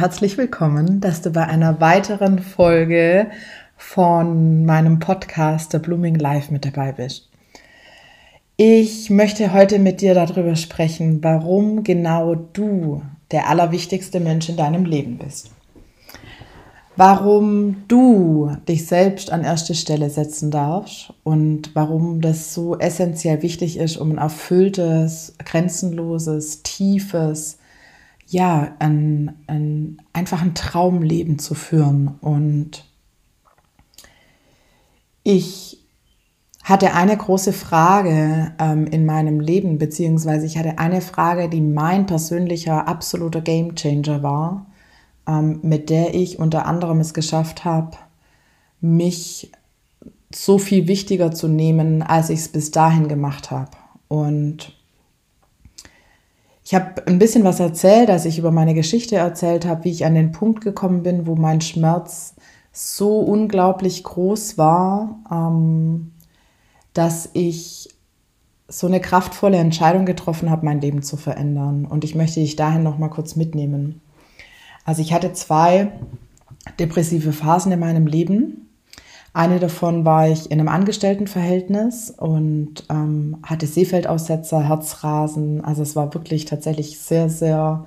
Herzlich willkommen, dass du bei einer weiteren Folge von meinem Podcast The Blooming Life mit dabei bist. Ich möchte heute mit dir darüber sprechen, warum genau du der allerwichtigste Mensch in deinem Leben bist. Warum du dich selbst an erste Stelle setzen darfst und warum das so essentiell wichtig ist, um ein erfülltes, grenzenloses, tiefes, ja, ein, ein, einfach ein Traumleben zu führen. Und ich hatte eine große Frage ähm, in meinem Leben, beziehungsweise ich hatte eine Frage, die mein persönlicher absoluter Gamechanger war, ähm, mit der ich unter anderem es geschafft habe, mich so viel wichtiger zu nehmen, als ich es bis dahin gemacht habe. Und ich habe ein bisschen was erzählt, als ich über meine Geschichte erzählt habe, wie ich an den Punkt gekommen bin, wo mein Schmerz so unglaublich groß war, ähm, dass ich so eine kraftvolle Entscheidung getroffen habe, mein Leben zu verändern. Und ich möchte dich dahin noch mal kurz mitnehmen. Also ich hatte zwei depressive Phasen in meinem Leben. Eine davon war ich in einem Angestelltenverhältnis und ähm, hatte Seefeldaussetzer, Herzrasen. Also es war wirklich tatsächlich sehr, sehr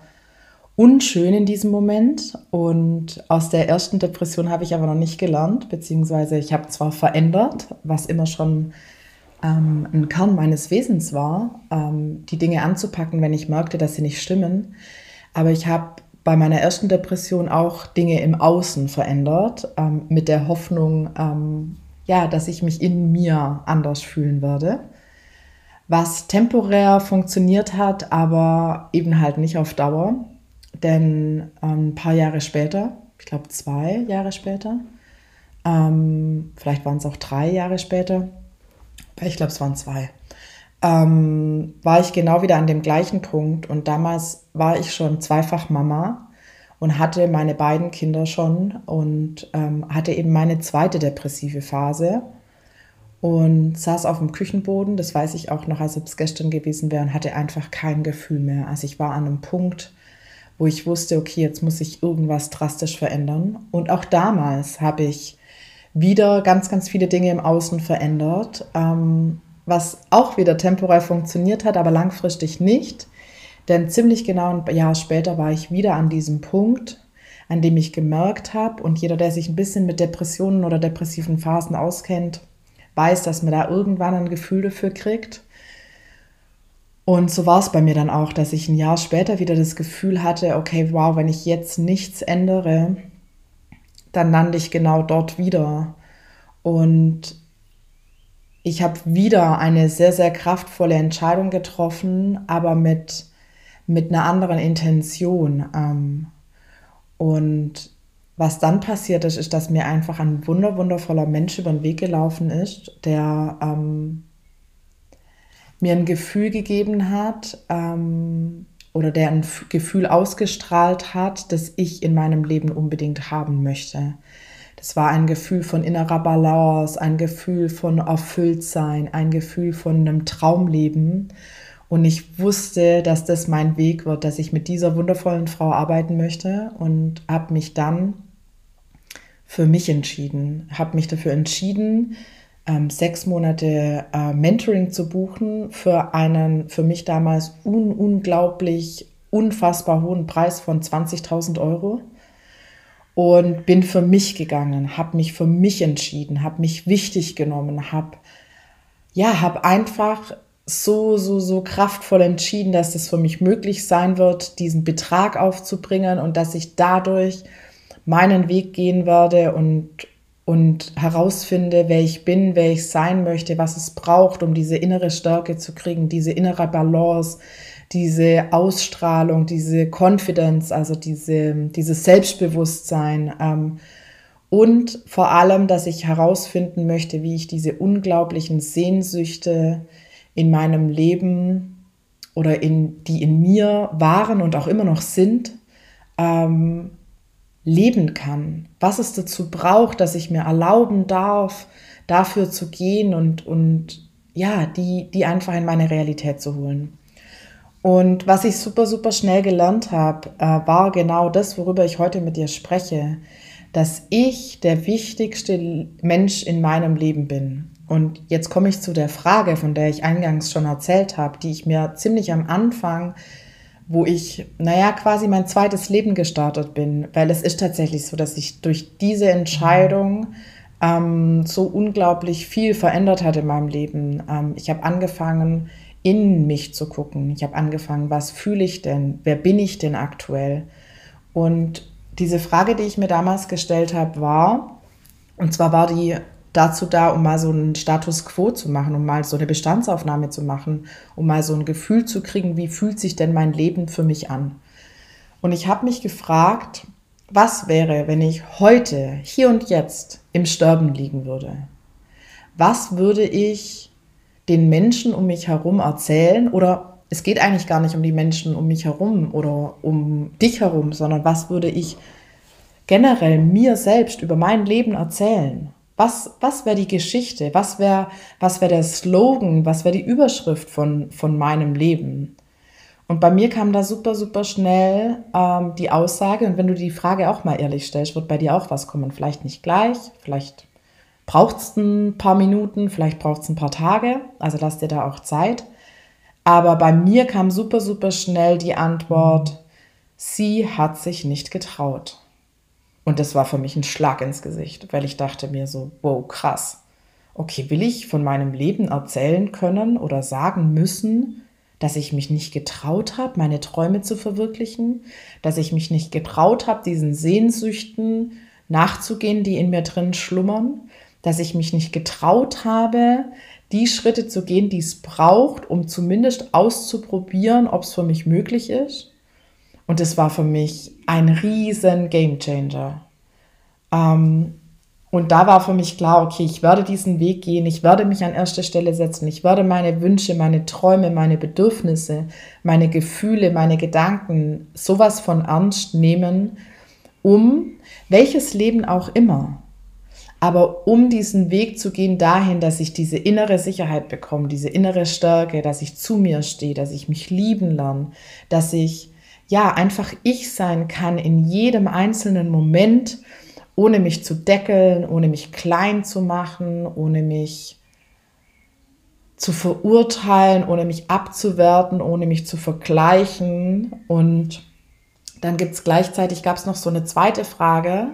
unschön in diesem Moment. Und aus der ersten Depression habe ich aber noch nicht gelernt, beziehungsweise ich habe zwar verändert, was immer schon ähm, ein Kern meines Wesens war, ähm, die Dinge anzupacken, wenn ich merkte, dass sie nicht stimmen. Aber ich habe bei meiner ersten Depression auch Dinge im Außen verändert, ähm, mit der Hoffnung, ähm, ja, dass ich mich in mir anders fühlen werde. Was temporär funktioniert hat, aber eben halt nicht auf Dauer. Denn ähm, ein paar Jahre später, ich glaube zwei Jahre später, ähm, vielleicht waren es auch drei Jahre später, ich glaube es waren zwei, ähm, war ich genau wieder an dem gleichen Punkt. Und damals war ich schon zweifach Mama und hatte meine beiden Kinder schon und ähm, hatte eben meine zweite depressive Phase und saß auf dem Küchenboden, das weiß ich auch noch, als ob es gestern gewesen wäre, und hatte einfach kein Gefühl mehr. Also ich war an einem Punkt, wo ich wusste, okay, jetzt muss ich irgendwas drastisch verändern. Und auch damals habe ich wieder ganz, ganz viele Dinge im Außen verändert. Ähm, was auch wieder temporär funktioniert hat, aber langfristig nicht. Denn ziemlich genau ein Jahr später war ich wieder an diesem Punkt, an dem ich gemerkt habe, und jeder, der sich ein bisschen mit Depressionen oder depressiven Phasen auskennt, weiß, dass man da irgendwann ein Gefühl dafür kriegt. Und so war es bei mir dann auch, dass ich ein Jahr später wieder das Gefühl hatte, okay, wow, wenn ich jetzt nichts ändere, dann lande ich genau dort wieder. Und ich habe wieder eine sehr, sehr kraftvolle Entscheidung getroffen, aber mit, mit einer anderen Intention. Ähm, und was dann passiert ist, ist, dass mir einfach ein wunder, wundervoller Mensch über den Weg gelaufen ist, der ähm, mir ein Gefühl gegeben hat ähm, oder der ein Gefühl ausgestrahlt hat, das ich in meinem Leben unbedingt haben möchte. Das war ein Gefühl von innerer Balance, ein Gefühl von Erfülltsein, ein Gefühl von einem Traumleben. Und ich wusste, dass das mein Weg wird, dass ich mit dieser wundervollen Frau arbeiten möchte und habe mich dann für mich entschieden, habe mich dafür entschieden, ähm, sechs Monate äh, Mentoring zu buchen für einen für mich damals un unglaublich unfassbar hohen Preis von 20.000 Euro und bin für mich gegangen, habe mich für mich entschieden, habe mich wichtig genommen, habe ja, habe einfach so so so kraftvoll entschieden, dass es für mich möglich sein wird, diesen Betrag aufzubringen und dass ich dadurch meinen Weg gehen werde und und herausfinde, wer ich bin, wer ich sein möchte, was es braucht, um diese innere Stärke zu kriegen, diese innere Balance, diese Ausstrahlung, diese Confidence, also diese, dieses Selbstbewusstsein ähm, und vor allem, dass ich herausfinden möchte, wie ich diese unglaublichen Sehnsüchte in meinem Leben oder in, die in mir waren und auch immer noch sind, ähm, leben kann. Was es dazu braucht, dass ich mir erlauben darf, dafür zu gehen und, und ja, die, die einfach in meine Realität zu holen. Und was ich super, super schnell gelernt habe, äh, war genau das, worüber ich heute mit dir spreche, dass ich der wichtigste Mensch in meinem Leben bin. Und jetzt komme ich zu der Frage, von der ich eingangs schon erzählt habe, die ich mir ziemlich am Anfang, wo ich, naja, quasi mein zweites Leben gestartet bin, weil es ist tatsächlich so, dass ich durch diese Entscheidung ähm, so unglaublich viel verändert hat in meinem Leben. Ähm, ich habe angefangen, in mich zu gucken. Ich habe angefangen, was fühle ich denn? Wer bin ich denn aktuell? Und diese Frage, die ich mir damals gestellt habe, war, und zwar war die dazu da, um mal so einen Status quo zu machen, um mal so eine Bestandsaufnahme zu machen, um mal so ein Gefühl zu kriegen, wie fühlt sich denn mein Leben für mich an? Und ich habe mich gefragt, was wäre, wenn ich heute, hier und jetzt im Sterben liegen würde? Was würde ich den Menschen um mich herum erzählen oder es geht eigentlich gar nicht um die Menschen um mich herum oder um dich herum, sondern was würde ich generell mir selbst über mein Leben erzählen? Was, was wäre die Geschichte? Was wäre was wär der Slogan? Was wäre die Überschrift von, von meinem Leben? Und bei mir kam da super, super schnell ähm, die Aussage, und wenn du die Frage auch mal ehrlich stellst, wird bei dir auch was kommen. Vielleicht nicht gleich, vielleicht braucht es ein paar Minuten, vielleicht braucht es ein paar Tage, also lass dir da auch Zeit. Aber bei mir kam super, super schnell die Antwort, sie hat sich nicht getraut. Und das war für mich ein Schlag ins Gesicht, weil ich dachte mir so, wow, krass. Okay, will ich von meinem Leben erzählen können oder sagen müssen, dass ich mich nicht getraut habe, meine Träume zu verwirklichen, dass ich mich nicht getraut habe, diesen Sehnsüchten nachzugehen, die in mir drin schlummern, dass ich mich nicht getraut habe, die Schritte zu gehen, die es braucht, um zumindest auszuprobieren, ob es für mich möglich ist. Und es war für mich ein riesen Gamechanger. Ähm, und da war für mich klar, okay, ich werde diesen Weg gehen, ich werde mich an erste Stelle setzen, ich werde meine Wünsche, meine Träume, meine Bedürfnisse, meine Gefühle, meine Gedanken sowas von ernst nehmen, um welches Leben auch immer aber um diesen Weg zu gehen dahin, dass ich diese innere Sicherheit bekomme, diese innere Stärke, dass ich zu mir stehe, dass ich mich lieben lerne, dass ich ja einfach ich sein kann in jedem einzelnen Moment, ohne mich zu deckeln, ohne mich klein zu machen, ohne mich zu verurteilen, ohne mich abzuwerten, ohne mich zu vergleichen. Und dann gibt es gleichzeitig, gab es noch so eine zweite Frage,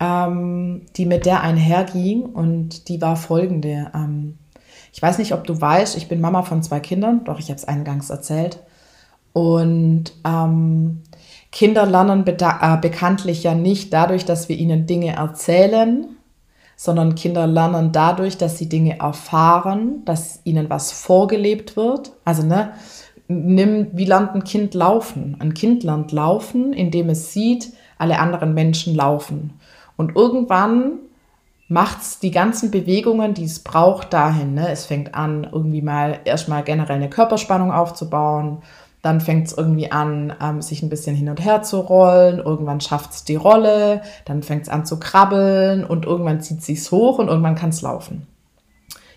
ähm, die mit der einherging und die war folgende. Ähm, ich weiß nicht, ob du weißt, ich bin Mama von zwei Kindern, doch ich habe es eingangs erzählt. Und ähm, Kinder lernen äh, bekanntlich ja nicht dadurch, dass wir ihnen Dinge erzählen, sondern Kinder lernen dadurch, dass sie Dinge erfahren, dass ihnen was vorgelebt wird. Also, ne, nimm, wie lernt ein Kind laufen? Ein Kind lernt laufen, indem es sieht, alle anderen Menschen laufen. Und irgendwann macht es die ganzen Bewegungen, die es braucht, dahin. Ne? Es fängt an, irgendwie mal erstmal generell eine Körperspannung aufzubauen. Dann fängt es irgendwie an, ähm, sich ein bisschen hin und her zu rollen. Irgendwann schafft es die Rolle. Dann fängt es an zu krabbeln und irgendwann zieht es sich hoch und irgendwann kann es laufen.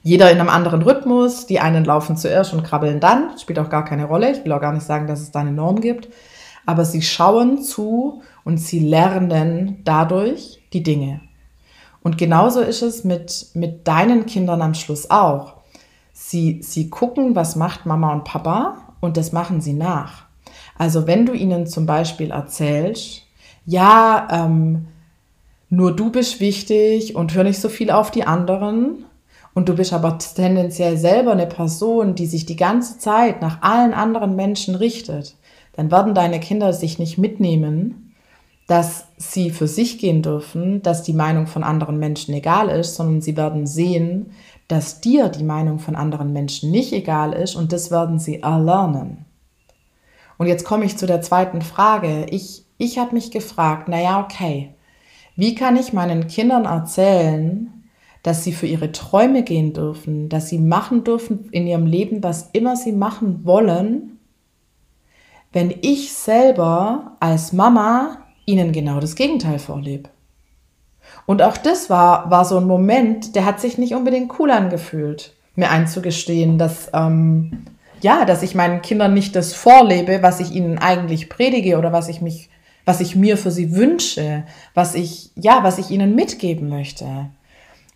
Jeder in einem anderen Rhythmus. Die einen laufen zuerst und krabbeln dann. Spielt auch gar keine Rolle. Ich will auch gar nicht sagen, dass es da eine Norm gibt. Aber sie schauen zu und sie lernen dadurch, die Dinge. Und genauso ist es mit, mit deinen Kindern am Schluss auch. Sie, sie gucken, was macht Mama und Papa und das machen sie nach. Also wenn du ihnen zum Beispiel erzählst, ja, ähm, nur du bist wichtig und hör nicht so viel auf die anderen und du bist aber tendenziell selber eine Person, die sich die ganze Zeit nach allen anderen Menschen richtet, dann werden deine Kinder sich nicht mitnehmen, dass sie für sich gehen dürfen, dass die Meinung von anderen Menschen egal ist, sondern sie werden sehen, dass dir die Meinung von anderen Menschen nicht egal ist und das werden sie erlernen. Und jetzt komme ich zu der zweiten Frage. Ich, ich habe mich gefragt, naja, okay, wie kann ich meinen Kindern erzählen, dass sie für ihre Träume gehen dürfen, dass sie machen dürfen in ihrem Leben, was immer sie machen wollen, wenn ich selber als Mama ihnen genau das Gegenteil vorlebe. Und auch das war, war so ein Moment, der hat sich nicht unbedingt cool angefühlt, mir einzugestehen, dass, ähm, ja, dass ich meinen Kindern nicht das vorlebe, was ich ihnen eigentlich predige oder was ich mich, was ich mir für sie wünsche, was ich, ja, was ich ihnen mitgeben möchte.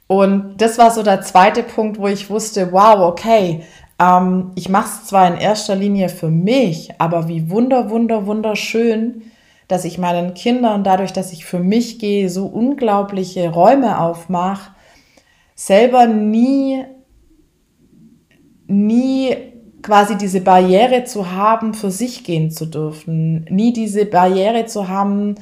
Und das war so der zweite Punkt, wo ich wusste, wow, okay, ähm, ich mache es zwar in erster Linie für mich, aber wie wunder, wunder, wunderschön, dass ich meinen Kindern dadurch, dass ich für mich gehe, so unglaubliche Räume aufmache, selber nie, nie quasi diese Barriere zu haben, für sich gehen zu dürfen, nie diese Barriere zu haben,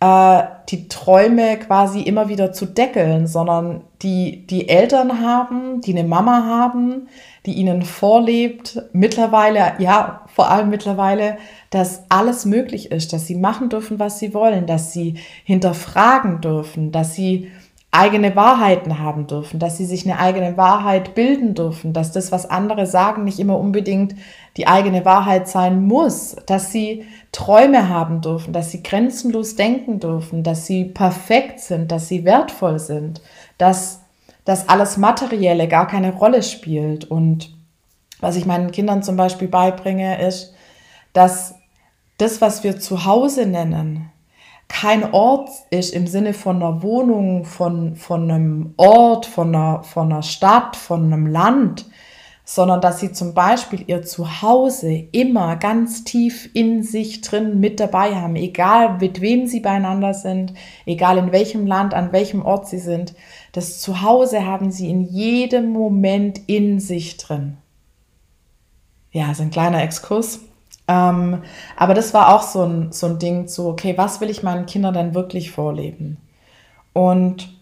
äh, die Träume quasi immer wieder zu deckeln, sondern die, die Eltern haben, die eine Mama haben, die ihnen vorlebt, mittlerweile, ja, vor allem mittlerweile, dass alles möglich ist, dass sie machen dürfen, was sie wollen, dass sie hinterfragen dürfen, dass sie eigene Wahrheiten haben dürfen, dass sie sich eine eigene Wahrheit bilden dürfen, dass das, was andere sagen, nicht immer unbedingt die eigene Wahrheit sein muss, dass sie Träume haben dürfen, dass sie grenzenlos denken dürfen, dass sie perfekt sind, dass sie wertvoll sind, dass das alles Materielle gar keine Rolle spielt. Und was ich meinen Kindern zum Beispiel beibringe, ist, dass das, was wir zu Hause nennen, kein Ort ist im Sinne von einer Wohnung, von, von einem Ort, von einer, von einer Stadt, von einem Land, sondern dass sie zum Beispiel ihr Zuhause immer ganz tief in sich drin mit dabei haben, egal mit wem sie beieinander sind, egal in welchem Land, an welchem Ort sie sind. Das Zuhause haben sie in jedem Moment in sich drin. Ja, so ein kleiner Exkurs. Ähm, aber das war auch so ein, so ein Ding, so, okay, was will ich meinen Kindern denn wirklich vorleben? Und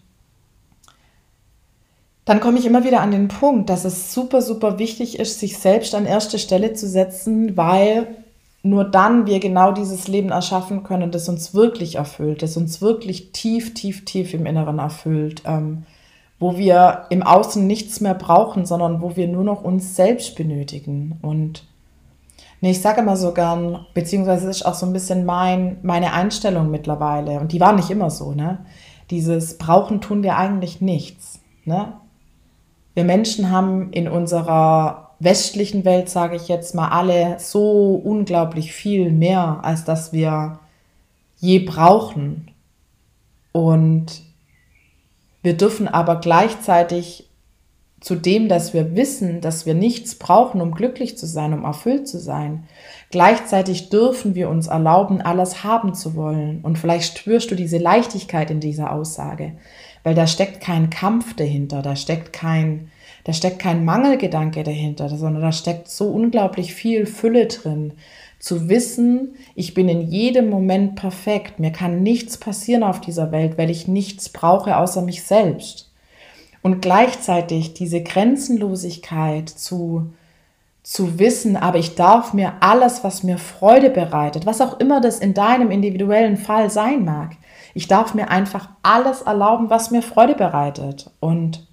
dann komme ich immer wieder an den Punkt, dass es super, super wichtig ist, sich selbst an erste Stelle zu setzen, weil nur dann wir genau dieses Leben erschaffen können, das uns wirklich erfüllt, das uns wirklich tief, tief, tief im Inneren erfüllt, ähm, wo wir im Außen nichts mehr brauchen, sondern wo wir nur noch uns selbst benötigen. Und Nee, ich sage immer so gern, beziehungsweise ist auch so ein bisschen mein, meine Einstellung mittlerweile. Und die war nicht immer so, ne? Dieses Brauchen tun wir eigentlich nichts, ne? Wir Menschen haben in unserer westlichen Welt, sage ich jetzt mal, alle so unglaublich viel mehr, als dass wir je brauchen. Und wir dürfen aber gleichzeitig zu dem, dass wir wissen, dass wir nichts brauchen, um glücklich zu sein, um erfüllt zu sein. Gleichzeitig dürfen wir uns erlauben, alles haben zu wollen. Und vielleicht spürst du diese Leichtigkeit in dieser Aussage, weil da steckt kein Kampf dahinter, da steckt kein, da steckt kein Mangelgedanke dahinter, sondern da steckt so unglaublich viel Fülle drin. Zu wissen, ich bin in jedem Moment perfekt, mir kann nichts passieren auf dieser Welt, weil ich nichts brauche außer mich selbst und gleichzeitig diese Grenzenlosigkeit zu, zu wissen, aber ich darf mir alles, was mir Freude bereitet, was auch immer das in deinem individuellen Fall sein mag, ich darf mir einfach alles erlauben, was mir Freude bereitet. Und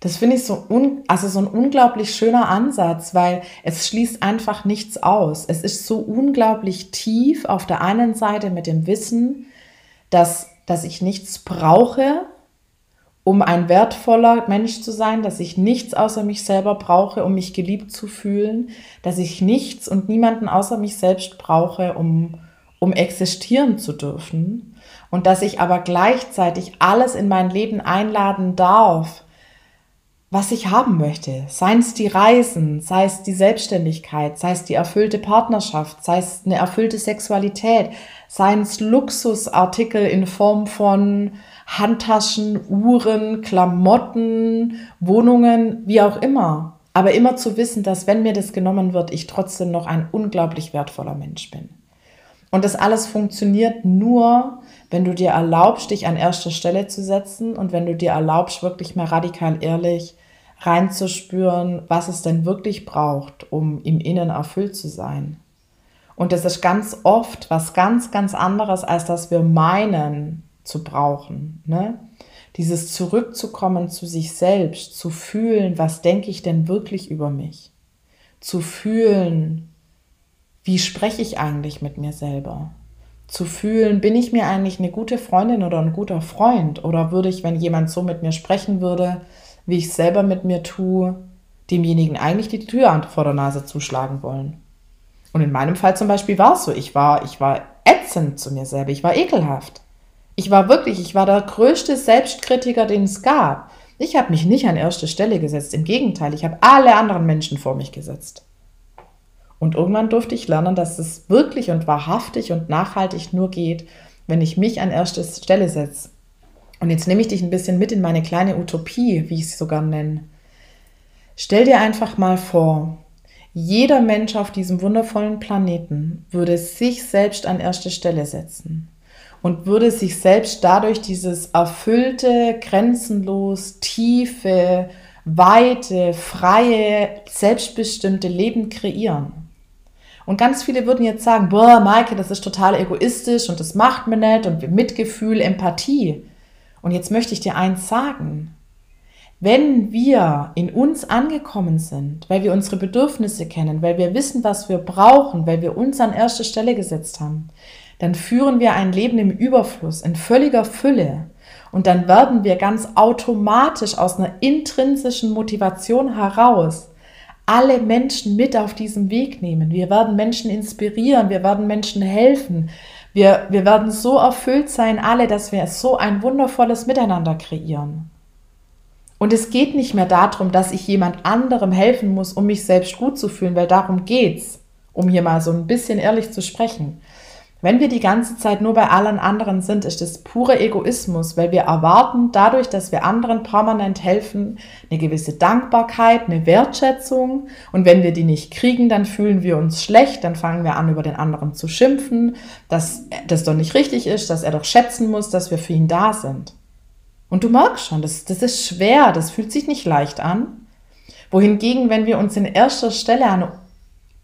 das finde ich so, un, also so ein unglaublich schöner Ansatz, weil es schließt einfach nichts aus. Es ist so unglaublich tief auf der einen Seite mit dem Wissen, dass, dass ich nichts brauche, um ein wertvoller Mensch zu sein, dass ich nichts außer mich selber brauche, um mich geliebt zu fühlen, dass ich nichts und niemanden außer mich selbst brauche, um, um existieren zu dürfen und dass ich aber gleichzeitig alles in mein Leben einladen darf, was ich haben möchte. Seien es die Reisen, sei es die Selbstständigkeit, sei es die erfüllte Partnerschaft, sei es eine erfüllte Sexualität, seien es Luxusartikel in Form von Handtaschen, Uhren, Klamotten, Wohnungen, wie auch immer. Aber immer zu wissen, dass wenn mir das genommen wird, ich trotzdem noch ein unglaublich wertvoller Mensch bin. Und das alles funktioniert nur, wenn du dir erlaubst, dich an erster Stelle zu setzen und wenn du dir erlaubst, wirklich mal radikal ehrlich reinzuspüren, was es denn wirklich braucht, um im Innen erfüllt zu sein. Und das ist ganz oft was ganz, ganz anderes, als dass wir meinen, zu brauchen. Ne? Dieses Zurückzukommen zu sich selbst, zu fühlen, was denke ich denn wirklich über mich? Zu fühlen, wie spreche ich eigentlich mit mir selber? Zu fühlen, bin ich mir eigentlich eine gute Freundin oder ein guter Freund? Oder würde ich, wenn jemand so mit mir sprechen würde, wie ich selber mit mir tue, demjenigen eigentlich die Tür vor der Nase zuschlagen wollen. Und in meinem Fall zum Beispiel war es so, ich war, ich war ätzend zu mir selber, ich war ekelhaft. Ich war wirklich, ich war der größte Selbstkritiker, den es gab. Ich habe mich nicht an erste Stelle gesetzt, im Gegenteil, ich habe alle anderen Menschen vor mich gesetzt. Und irgendwann durfte ich lernen, dass es wirklich und wahrhaftig und nachhaltig nur geht, wenn ich mich an erste Stelle setze. Und jetzt nehme ich dich ein bisschen mit in meine kleine Utopie, wie ich es sogar nenne. Stell dir einfach mal vor, jeder Mensch auf diesem wundervollen Planeten würde sich selbst an erste Stelle setzen und würde sich selbst dadurch dieses erfüllte, grenzenlos, tiefe, weite, freie, selbstbestimmte Leben kreieren. Und ganz viele würden jetzt sagen, boah, Maike, das ist total egoistisch und das macht mir nicht und Mitgefühl, Empathie. Und jetzt möchte ich dir eins sagen. Wenn wir in uns angekommen sind, weil wir unsere Bedürfnisse kennen, weil wir wissen, was wir brauchen, weil wir uns an erste Stelle gesetzt haben, dann führen wir ein Leben im Überfluss, in völliger Fülle. Und dann werden wir ganz automatisch aus einer intrinsischen Motivation heraus alle Menschen mit auf diesem Weg nehmen. Wir werden Menschen inspirieren, wir werden Menschen helfen. Wir, wir werden so erfüllt sein, alle, dass wir so ein wundervolles Miteinander kreieren. Und es geht nicht mehr darum, dass ich jemand anderem helfen muss, um mich selbst gut zu fühlen, weil darum geht's, um hier mal so ein bisschen ehrlich zu sprechen. Wenn wir die ganze Zeit nur bei allen anderen sind, ist das pure Egoismus, weil wir erwarten dadurch, dass wir anderen permanent helfen, eine gewisse Dankbarkeit, eine Wertschätzung. Und wenn wir die nicht kriegen, dann fühlen wir uns schlecht, dann fangen wir an, über den anderen zu schimpfen, dass das doch nicht richtig ist, dass er doch schätzen muss, dass wir für ihn da sind. Und du merkst schon, das, das ist schwer, das fühlt sich nicht leicht an. Wohingegen, wenn wir uns in erster Stelle an,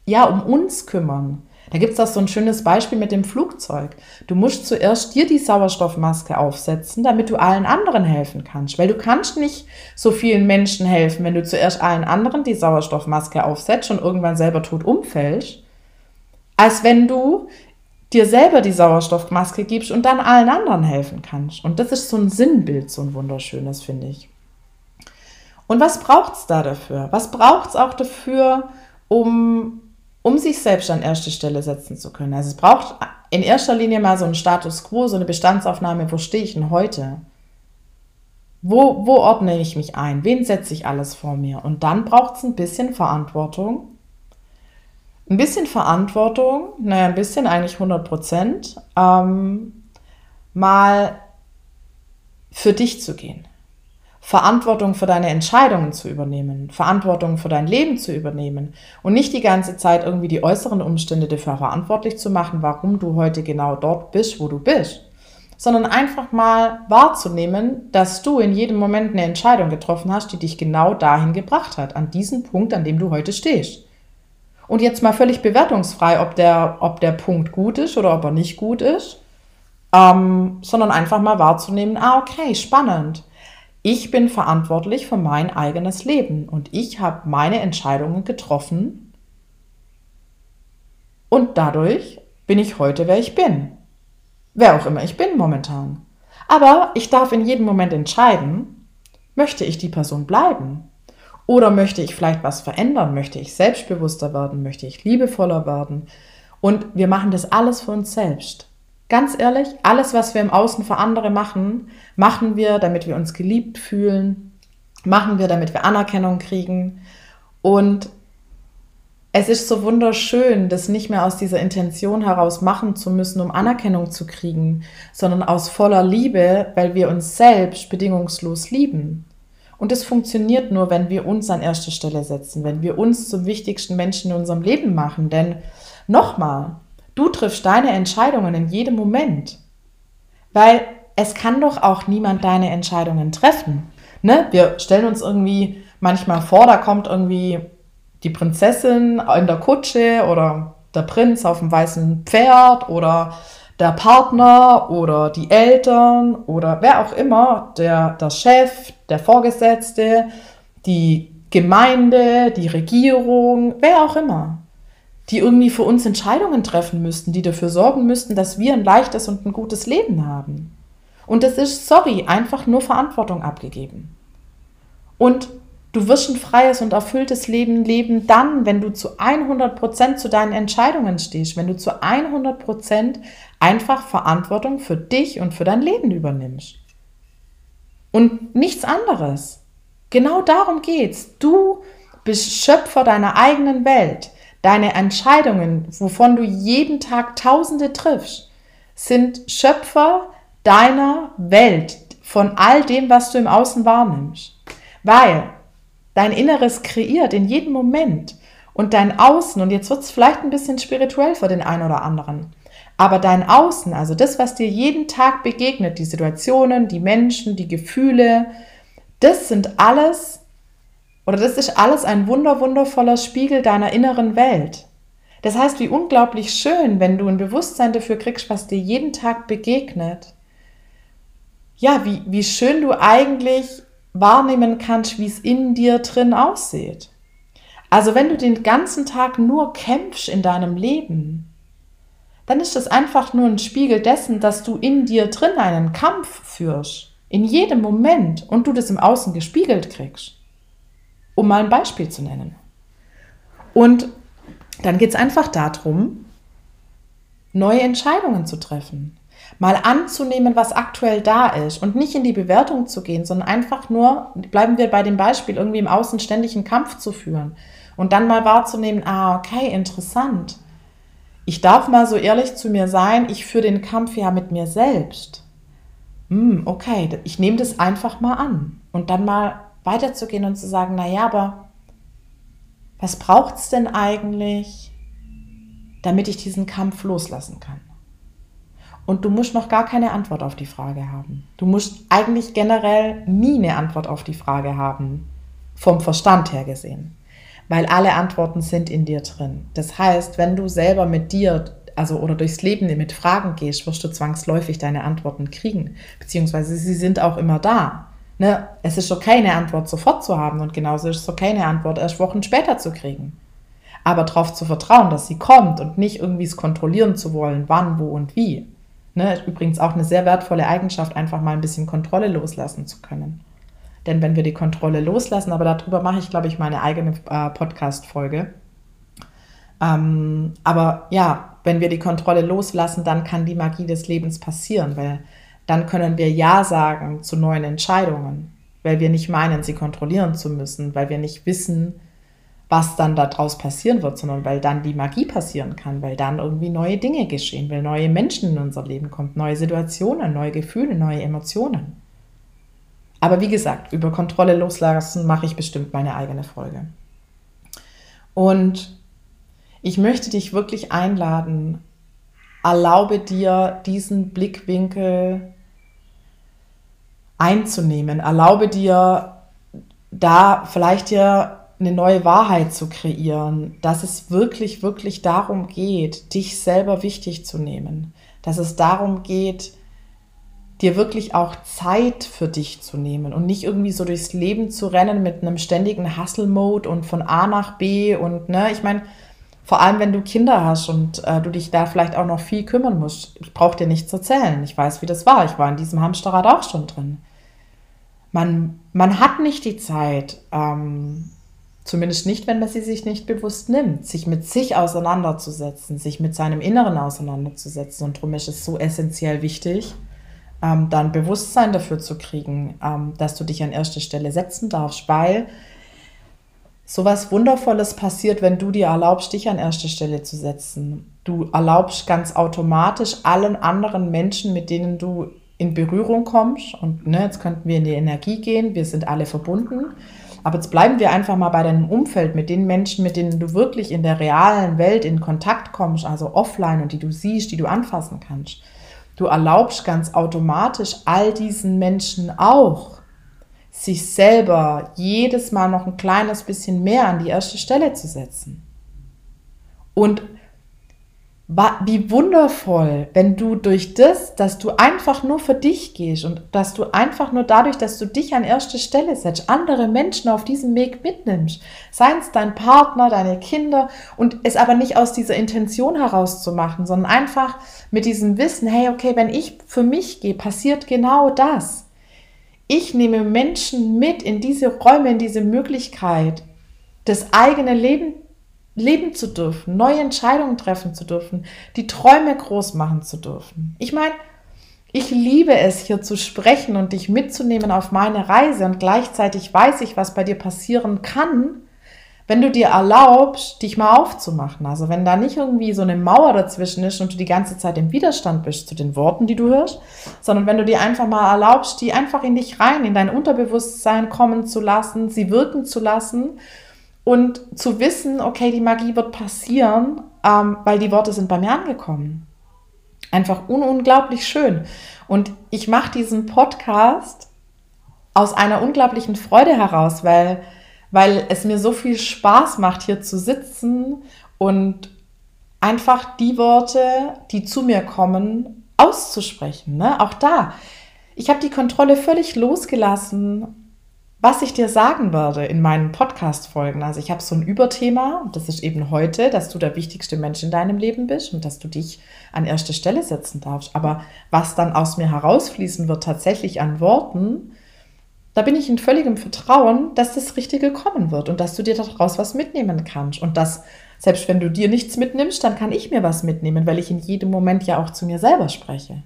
ja, um uns kümmern, da gibt es auch so ein schönes Beispiel mit dem Flugzeug. Du musst zuerst dir die Sauerstoffmaske aufsetzen, damit du allen anderen helfen kannst. Weil du kannst nicht so vielen Menschen helfen, wenn du zuerst allen anderen die Sauerstoffmaske aufsetzt und irgendwann selber tot umfällst, als wenn du dir selber die Sauerstoffmaske gibst und dann allen anderen helfen kannst. Und das ist so ein Sinnbild, so ein wunderschönes, finde ich. Und was braucht es da dafür? Was braucht es auch dafür, um um sich selbst an erste Stelle setzen zu können. Also es braucht in erster Linie mal so einen Status quo, so eine Bestandsaufnahme, wo stehe ich denn heute? Wo, wo ordne ich mich ein? Wen setze ich alles vor mir? Und dann braucht es ein bisschen Verantwortung. Ein bisschen Verantwortung, naja, ein bisschen eigentlich 100 Prozent, ähm, mal für dich zu gehen. Verantwortung für deine Entscheidungen zu übernehmen, Verantwortung für dein Leben zu übernehmen und nicht die ganze Zeit irgendwie die äußeren Umstände dafür verantwortlich zu machen, warum du heute genau dort bist, wo du bist, sondern einfach mal wahrzunehmen, dass du in jedem Moment eine Entscheidung getroffen hast, die dich genau dahin gebracht hat, an diesen Punkt, an dem du heute stehst. Und jetzt mal völlig bewertungsfrei, ob der, ob der Punkt gut ist oder ob er nicht gut ist, ähm, sondern einfach mal wahrzunehmen, ah, okay, spannend ich bin verantwortlich für mein eigenes Leben und ich habe meine Entscheidungen getroffen und dadurch bin ich heute, wer ich bin. Wer auch immer ich bin momentan. Aber ich darf in jedem Moment entscheiden, möchte ich die Person bleiben? Oder möchte ich vielleicht was verändern? Möchte ich selbstbewusster werden? Möchte ich liebevoller werden? Und wir machen das alles für uns selbst. Ganz ehrlich, alles, was wir im Außen für andere machen, machen wir, damit wir uns geliebt fühlen, machen wir, damit wir Anerkennung kriegen. Und es ist so wunderschön, das nicht mehr aus dieser Intention heraus machen zu müssen, um Anerkennung zu kriegen, sondern aus voller Liebe, weil wir uns selbst bedingungslos lieben. Und es funktioniert nur, wenn wir uns an erste Stelle setzen, wenn wir uns zum wichtigsten Menschen in unserem Leben machen. Denn nochmal, Du triffst deine Entscheidungen in jedem Moment. Weil es kann doch auch niemand deine Entscheidungen treffen. Ne? Wir stellen uns irgendwie manchmal vor, da kommt irgendwie die Prinzessin in der Kutsche oder der Prinz auf dem weißen Pferd oder der Partner oder die Eltern oder wer auch immer, der, der Chef, der Vorgesetzte, die Gemeinde, die Regierung, wer auch immer die irgendwie für uns Entscheidungen treffen müssten, die dafür sorgen müssten, dass wir ein leichtes und ein gutes Leben haben. Und das ist, sorry, einfach nur Verantwortung abgegeben. Und Du wirst ein freies und erfülltes Leben leben dann, wenn du zu 100% zu deinen Entscheidungen stehst, wenn du zu 100% einfach Verantwortung für dich und für dein Leben übernimmst. Und nichts anderes. Genau darum geht's. Du bist Schöpfer deiner eigenen Welt. Deine Entscheidungen, wovon du jeden Tag Tausende triffst, sind Schöpfer deiner Welt, von all dem, was du im Außen wahrnimmst. Weil dein Inneres kreiert in jedem Moment und dein Außen, und jetzt wird es vielleicht ein bisschen spirituell für den einen oder anderen, aber dein Außen, also das, was dir jeden Tag begegnet, die Situationen, die Menschen, die Gefühle, das sind alles, oder das ist alles ein wunder, wundervoller Spiegel deiner inneren Welt. Das heißt, wie unglaublich schön, wenn du ein Bewusstsein dafür kriegst, was dir jeden Tag begegnet. Ja, wie, wie schön du eigentlich wahrnehmen kannst, wie es in dir drin aussieht. Also wenn du den ganzen Tag nur kämpfst in deinem Leben, dann ist das einfach nur ein Spiegel dessen, dass du in dir drin einen Kampf führst. In jedem Moment und du das im Außen gespiegelt kriegst. Um mal ein Beispiel zu nennen. Und dann geht es einfach darum, neue Entscheidungen zu treffen mal anzunehmen, was aktuell da ist und nicht in die Bewertung zu gehen, sondern einfach nur, bleiben wir bei dem Beispiel, irgendwie im Außen ständig einen Kampf zu führen und dann mal wahrzunehmen, ah, okay, interessant. Ich darf mal so ehrlich zu mir sein, ich führe den Kampf ja mit mir selbst. Hm, okay, ich nehme das einfach mal an und dann mal weiterzugehen und zu sagen, naja, aber was braucht es denn eigentlich, damit ich diesen Kampf loslassen kann? Und du musst noch gar keine Antwort auf die Frage haben. Du musst eigentlich generell nie eine Antwort auf die Frage haben, vom Verstand her gesehen. Weil alle Antworten sind in dir drin. Das heißt, wenn du selber mit dir, also oder durchs Leben mit Fragen gehst, wirst du zwangsläufig deine Antworten kriegen. Beziehungsweise sie sind auch immer da. Ne? Es ist okay, eine Antwort sofort zu haben und genauso ist es okay, eine Antwort erst Wochen später zu kriegen. Aber darauf zu vertrauen, dass sie kommt und nicht irgendwie es kontrollieren zu wollen, wann, wo und wie. Ne, übrigens auch eine sehr wertvolle Eigenschaft, einfach mal ein bisschen Kontrolle loslassen zu können. Denn wenn wir die Kontrolle loslassen, aber darüber mache ich, glaube ich, meine eigene äh, Podcast-Folge. Ähm, aber ja, wenn wir die Kontrolle loslassen, dann kann die Magie des Lebens passieren, weil dann können wir Ja sagen zu neuen Entscheidungen, weil wir nicht meinen, sie kontrollieren zu müssen, weil wir nicht wissen, was dann daraus passieren wird, sondern weil dann die Magie passieren kann, weil dann irgendwie neue Dinge geschehen, weil neue Menschen in unser Leben kommen, neue Situationen, neue Gefühle, neue Emotionen. Aber wie gesagt, über Kontrolle loslassen mache ich bestimmt meine eigene Folge. Und ich möchte dich wirklich einladen, erlaube dir diesen Blickwinkel einzunehmen, erlaube dir da vielleicht dir eine neue Wahrheit zu kreieren, dass es wirklich, wirklich darum geht, dich selber wichtig zu nehmen, dass es darum geht, dir wirklich auch Zeit für dich zu nehmen und nicht irgendwie so durchs Leben zu rennen mit einem ständigen Hustle-Mode und von A nach B und ne, ich meine, vor allem wenn du Kinder hast und äh, du dich da vielleicht auch noch viel kümmern musst. Ich brauche dir nichts erzählen. Ich weiß, wie das war. Ich war in diesem Hamsterrad auch schon drin. Man, man hat nicht die Zeit, ähm, Zumindest nicht, wenn man sie sich nicht bewusst nimmt, sich mit sich auseinanderzusetzen, sich mit seinem Inneren auseinanderzusetzen. Und darum ist es so essentiell wichtig, ähm, dann Bewusstsein dafür zu kriegen, ähm, dass du dich an erste Stelle setzen darfst, weil sowas Wundervolles passiert, wenn du dir erlaubst, dich an erste Stelle zu setzen. Du erlaubst ganz automatisch allen anderen Menschen, mit denen du in Berührung kommst, und ne, jetzt könnten wir in die Energie gehen, wir sind alle verbunden, aber jetzt bleiben wir einfach mal bei deinem Umfeld, mit den Menschen, mit denen du wirklich in der realen Welt in Kontakt kommst, also offline und die du siehst, die du anfassen kannst. Du erlaubst ganz automatisch all diesen Menschen auch, sich selber jedes Mal noch ein kleines bisschen mehr an die erste Stelle zu setzen. Und wie wundervoll, wenn du durch das, dass du einfach nur für dich gehst und dass du einfach nur dadurch, dass du dich an erste Stelle setzt, andere Menschen auf diesem Weg mitnimmst. Seien es dein Partner, deine Kinder und es aber nicht aus dieser Intention heraus zu machen, sondern einfach mit diesem Wissen, hey, okay, wenn ich für mich gehe, passiert genau das. Ich nehme Menschen mit in diese Räume, in diese Möglichkeit, das eigene Leben leben zu dürfen, neue Entscheidungen treffen zu dürfen, die Träume groß machen zu dürfen. Ich meine, ich liebe es, hier zu sprechen und dich mitzunehmen auf meine Reise und gleichzeitig weiß ich, was bei dir passieren kann, wenn du dir erlaubst, dich mal aufzumachen. Also wenn da nicht irgendwie so eine Mauer dazwischen ist und du die ganze Zeit im Widerstand bist zu den Worten, die du hörst, sondern wenn du dir einfach mal erlaubst, die einfach in dich rein, in dein Unterbewusstsein kommen zu lassen, sie wirken zu lassen und zu wissen, okay, die Magie wird passieren, ähm, weil die Worte sind bei mir angekommen. Einfach un unglaublich schön. Und ich mache diesen Podcast aus einer unglaublichen Freude heraus, weil, weil es mir so viel Spaß macht, hier zu sitzen und einfach die Worte, die zu mir kommen, auszusprechen. Ne? Auch da. Ich habe die Kontrolle völlig losgelassen was ich dir sagen werde in meinen Podcast-Folgen. Also ich habe so ein Überthema, das ist eben heute, dass du der wichtigste Mensch in deinem Leben bist und dass du dich an erste Stelle setzen darfst. Aber was dann aus mir herausfließen wird tatsächlich an Worten, da bin ich in völligem Vertrauen, dass das Richtige kommen wird und dass du dir daraus was mitnehmen kannst. Und dass, selbst wenn du dir nichts mitnimmst, dann kann ich mir was mitnehmen, weil ich in jedem Moment ja auch zu mir selber spreche.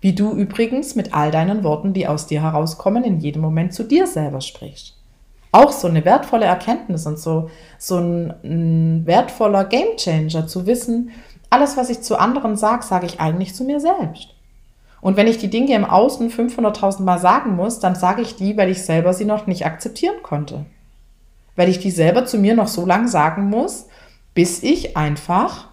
Wie du übrigens mit all deinen Worten, die aus dir herauskommen, in jedem Moment zu dir selber sprichst. Auch so eine wertvolle Erkenntnis und so, so ein, ein wertvoller Gamechanger zu wissen, alles, was ich zu anderen sage, sage ich eigentlich zu mir selbst. Und wenn ich die Dinge im Außen 500.000 Mal sagen muss, dann sage ich die, weil ich selber sie noch nicht akzeptieren konnte. Weil ich die selber zu mir noch so lange sagen muss, bis ich einfach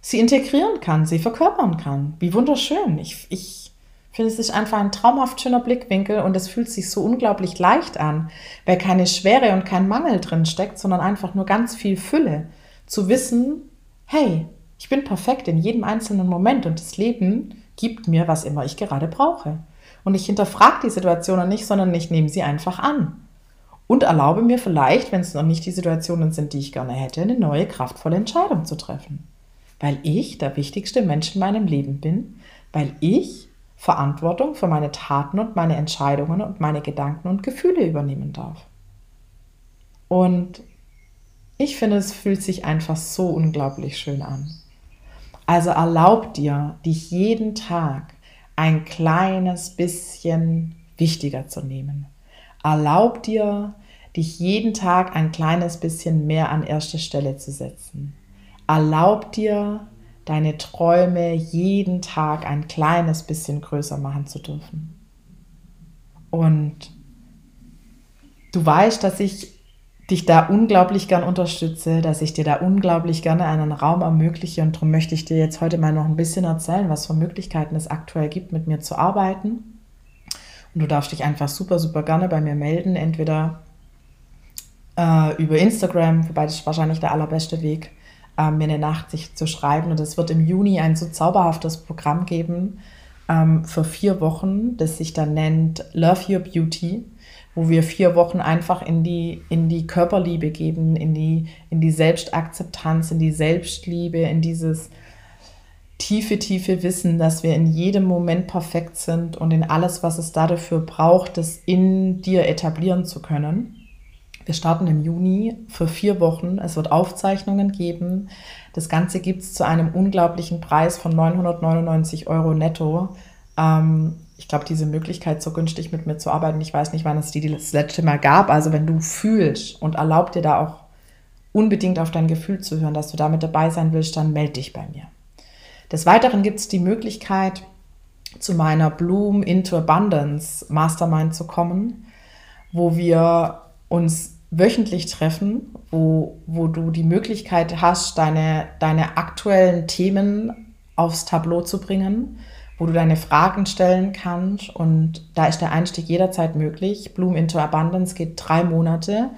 sie integrieren kann, sie verkörpern kann. Wie wunderschön. Ich, ich finde, es ist einfach ein traumhaft schöner Blickwinkel und es fühlt sich so unglaublich leicht an, weil keine Schwere und kein Mangel drin steckt, sondern einfach nur ganz viel Fülle. Zu wissen, hey, ich bin perfekt in jedem einzelnen Moment und das Leben gibt mir, was immer ich gerade brauche. Und ich hinterfrage die Situationen nicht, sondern ich nehme sie einfach an. Und erlaube mir vielleicht, wenn es noch nicht die Situationen sind, die ich gerne hätte, eine neue, kraftvolle Entscheidung zu treffen weil ich der wichtigste Mensch in meinem Leben bin, weil ich Verantwortung für meine Taten und meine Entscheidungen und meine Gedanken und Gefühle übernehmen darf. Und ich finde, es fühlt sich einfach so unglaublich schön an. Also erlaub dir, dich jeden Tag ein kleines bisschen wichtiger zu nehmen. Erlaub dir, dich jeden Tag ein kleines bisschen mehr an erste Stelle zu setzen. Erlaub dir, deine Träume jeden Tag ein kleines bisschen größer machen zu dürfen. Und du weißt, dass ich dich da unglaublich gern unterstütze, dass ich dir da unglaublich gerne einen Raum ermögliche und darum möchte ich dir jetzt heute mal noch ein bisschen erzählen, was für Möglichkeiten es aktuell gibt, mit mir zu arbeiten. Und du darfst dich einfach super, super gerne bei mir melden, entweder äh, über Instagram, wobei das ist wahrscheinlich der allerbeste Weg, ähm, mir eine Nachricht zu schreiben. Und es wird im Juni ein so zauberhaftes Programm geben ähm, für vier Wochen, das sich dann nennt Love Your Beauty, wo wir vier Wochen einfach in die, in die Körperliebe geben, in die, in die Selbstakzeptanz, in die Selbstliebe, in dieses tiefe, tiefe Wissen, dass wir in jedem Moment perfekt sind und in alles, was es dafür braucht, das in dir etablieren zu können. Wir starten im Juni für vier Wochen. Es wird Aufzeichnungen geben. Das Ganze gibt es zu einem unglaublichen Preis von 999 Euro netto. Ähm, ich glaube, diese Möglichkeit, so günstig mit mir zu arbeiten, ich weiß nicht, wann es die das letzte Mal gab. Also wenn du fühlst und erlaubt dir da auch unbedingt auf dein Gefühl zu hören, dass du damit dabei sein willst, dann melde dich bei mir. Des Weiteren gibt es die Möglichkeit, zu meiner Bloom into Abundance Mastermind zu kommen, wo wir uns wöchentlich treffen, wo, wo du die Möglichkeit hast, deine, deine aktuellen Themen aufs Tableau zu bringen, wo du deine Fragen stellen kannst. Und da ist der Einstieg jederzeit möglich. Bloom into Abundance geht drei Monate.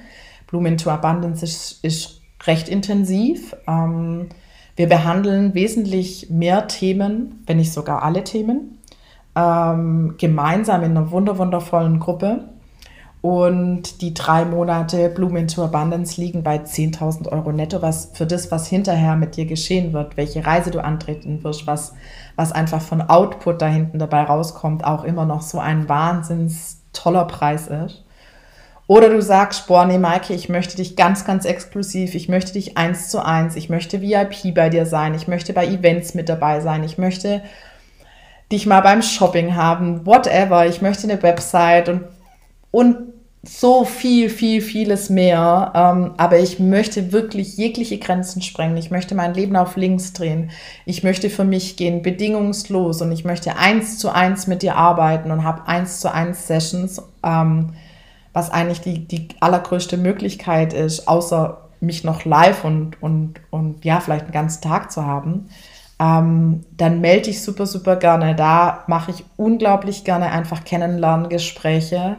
Bloom into Abundance ist, ist recht intensiv. Ähm, wir behandeln wesentlich mehr Themen, wenn nicht sogar alle Themen, ähm, gemeinsam in einer wunderwundervollen Gruppe. Und die drei Monate Bloom into Abundance liegen bei 10.000 Euro netto, was für das, was hinterher mit dir geschehen wird, welche Reise du antreten wirst, was, was einfach von Output da hinten dabei rauskommt, auch immer noch so ein wahnsinns toller Preis ist. Oder du sagst, boah, nee, Maike, ich möchte dich ganz, ganz exklusiv, ich möchte dich eins zu eins, ich möchte VIP bei dir sein, ich möchte bei Events mit dabei sein, ich möchte dich mal beim Shopping haben, whatever, ich möchte eine Website und, und so viel, viel, vieles mehr. Ähm, aber ich möchte wirklich jegliche Grenzen sprengen. Ich möchte mein Leben auf links drehen. Ich möchte für mich gehen, bedingungslos. Und ich möchte eins zu eins mit dir arbeiten und habe eins zu eins Sessions, ähm, was eigentlich die, die allergrößte Möglichkeit ist, außer mich noch live und, und, und ja, vielleicht einen ganzen Tag zu haben. Ähm, dann melde ich super, super gerne. Da mache ich unglaublich gerne einfach Kennenlerngespräche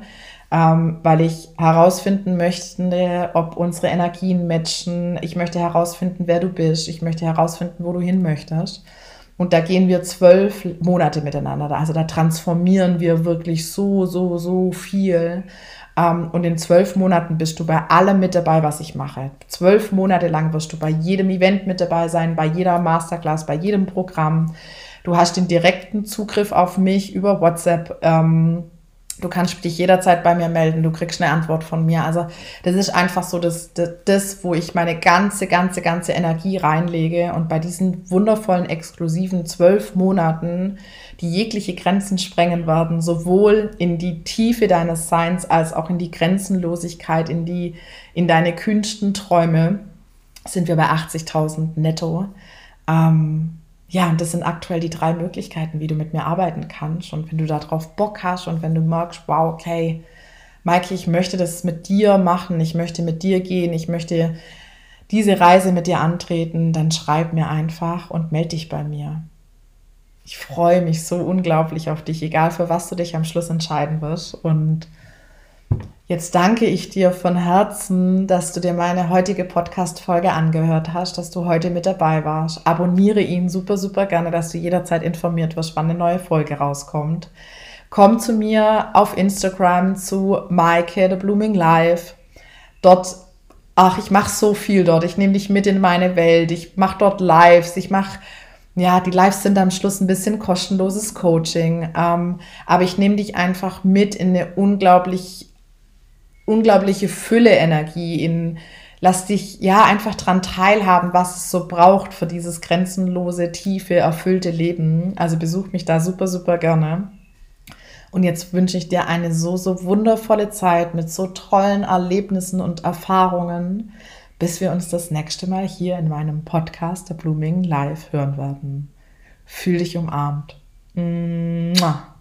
ähm, weil ich herausfinden möchte, ob unsere Energien matchen. Ich möchte herausfinden, wer du bist. Ich möchte herausfinden, wo du hin möchtest. Und da gehen wir zwölf Monate miteinander. Also da transformieren wir wirklich so, so, so viel. Ähm, und in zwölf Monaten bist du bei allem mit dabei, was ich mache. Zwölf Monate lang wirst du bei jedem Event mit dabei sein, bei jeder Masterclass, bei jedem Programm. Du hast den direkten Zugriff auf mich über WhatsApp. Ähm, Du kannst dich jederzeit bei mir melden, du kriegst eine Antwort von mir. Also das ist einfach so das, das, das, wo ich meine ganze, ganze, ganze Energie reinlege. Und bei diesen wundervollen, exklusiven zwölf Monaten, die jegliche Grenzen sprengen werden, sowohl in die Tiefe deines Seins als auch in die Grenzenlosigkeit, in, die, in deine kühnsten Träume, sind wir bei 80.000 netto. Ähm, ja, und das sind aktuell die drei Möglichkeiten, wie du mit mir arbeiten kannst. Und wenn du darauf Bock hast und wenn du merkst, wow, okay, Maike, ich möchte das mit dir machen, ich möchte mit dir gehen, ich möchte diese Reise mit dir antreten, dann schreib mir einfach und melde dich bei mir. Ich freue mich so unglaublich auf dich, egal für was du dich am Schluss entscheiden wirst. Und Jetzt danke ich dir von Herzen, dass du dir meine heutige Podcast-Folge angehört hast, dass du heute mit dabei warst. Abonniere ihn super, super gerne, dass du jederzeit informiert wirst, wann eine neue Folge rauskommt. Komm zu mir auf Instagram zu Maike the Blooming Life. Dort, ach, ich mache so viel dort. Ich nehme dich mit in meine Welt. Ich mache dort Lives. Ich mache ja, die Lives sind am Schluss ein bisschen kostenloses Coaching, ähm, aber ich nehme dich einfach mit in eine unglaublich unglaubliche Fülle Energie in lass dich ja einfach dran teilhaben, was es so braucht für dieses grenzenlose, tiefe, erfüllte Leben. Also besuch mich da super, super gerne. Und jetzt wünsche ich dir eine so, so wundervolle Zeit mit so tollen Erlebnissen und Erfahrungen, bis wir uns das nächste Mal hier in meinem Podcast der Blooming Live hören werden. Fühl dich umarmt. Mua.